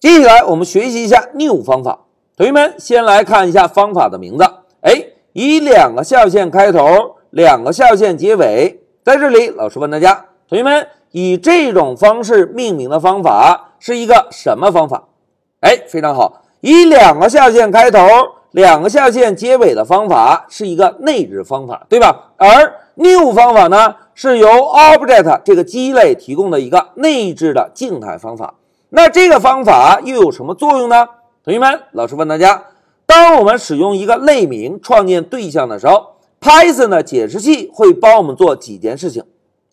接下来我们学习一下 new 方法。同学们先来看一下方法的名字，哎，以两个下线开头，两个下线结尾。在这里，老师问大家，同学们以这种方式命名的方法是一个什么方法？哎，非常好，以两个下线开头，两个下线结尾的方法是一个内置方法，对吧？而 new 方法呢，是由 object 这个基类提供的一个内置的静态方法。那这个方法又有什么作用呢？同学们，老师问大家：当我们使用一个类名创建对象的时候，Python 的解释器会帮我们做几件事情？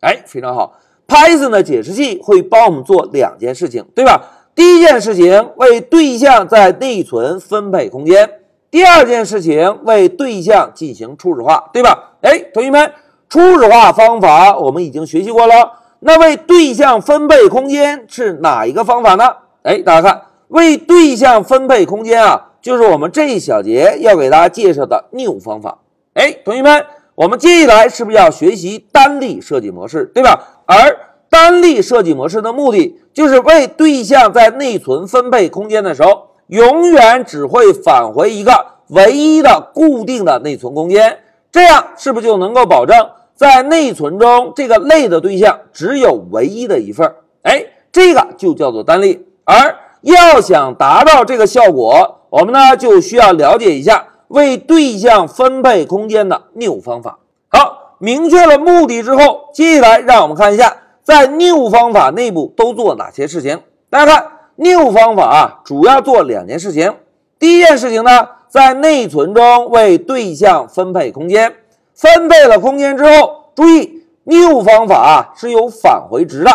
哎，非常好，Python 的解释器会帮我们做两件事情，对吧？第一件事情为对象在内存分配空间，第二件事情为对象进行初始化，对吧？哎，同学们，初始化方法我们已经学习过了。那为对象分配空间是哪一个方法呢？哎，大家看，为对象分配空间啊，就是我们这一小节要给大家介绍的 new 方法。哎，同学们，我们接下来是不是要学习单例设计模式，对吧？而单例设计模式的目的就是为对象在内存分配空间的时候，永远只会返回一个唯一的固定的内存空间，这样是不是就能够保证？在内存中，这个类的对象只有唯一的一份儿，哎，这个就叫做单例。而要想达到这个效果，我们呢就需要了解一下为对象分配空间的 new 方法。好，明确了目的之后，接下来让我们看一下在 new 方法内部都做哪些事情。大家看，new 方法啊，主要做两件事情。第一件事情呢，在内存中为对象分配空间。分配了空间之后，注意 new 方法是有返回值的。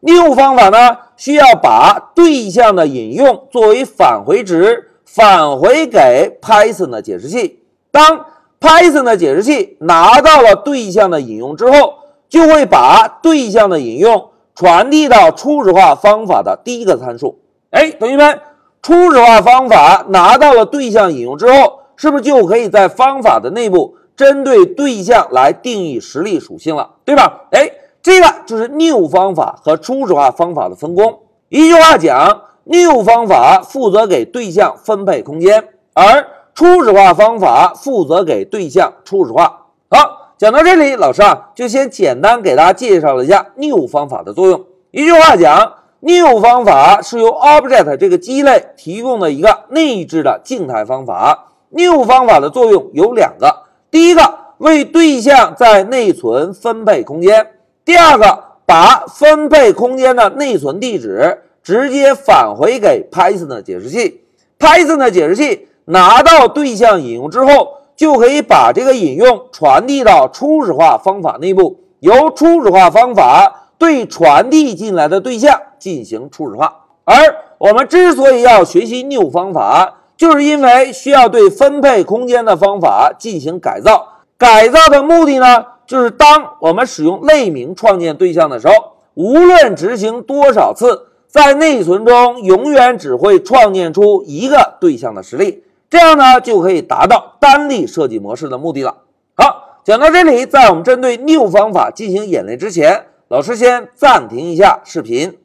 new 方法呢需要把对象的引用作为返回值返回给 Python 的解释器。当 Python 的解释器拿到了对象的引用之后，就会把对象的引用传递到初始化方法的第一个参数。哎，同学们，初始化方法拿到了对象引用之后，是不是就可以在方法的内部？针对对象来定义实例属性了，对吧？哎，这个就是 new 方法和初始化方法的分工。一句话讲，new 方法负责给对象分配空间，而初始化方法负责给对象初始化。好，讲到这里，老师啊就先简单给大家介绍了一下 new 方法的作用。一句话讲，new 方法是由 object 这个基类提供的一个内置的静态方法。new 方法的作用有两个。第一个为对象在内存分配空间，第二个把分配空间的内存地址直接返回给 Python 的解释器。Python 的解释器拿到对象引用之后，就可以把这个引用传递到初始化方法内部，由初始化方法对传递进来的对象进行初始化。而我们之所以要学习 new 方法。就是因为需要对分配空间的方法进行改造，改造的目的呢，就是当我们使用类名创建对象的时候，无论执行多少次，在内存中永远只会创建出一个对象的实例，这样呢就可以达到单例设计模式的目的了。好，讲到这里，在我们针对 new 方法进行演练之前，老师先暂停一下视频。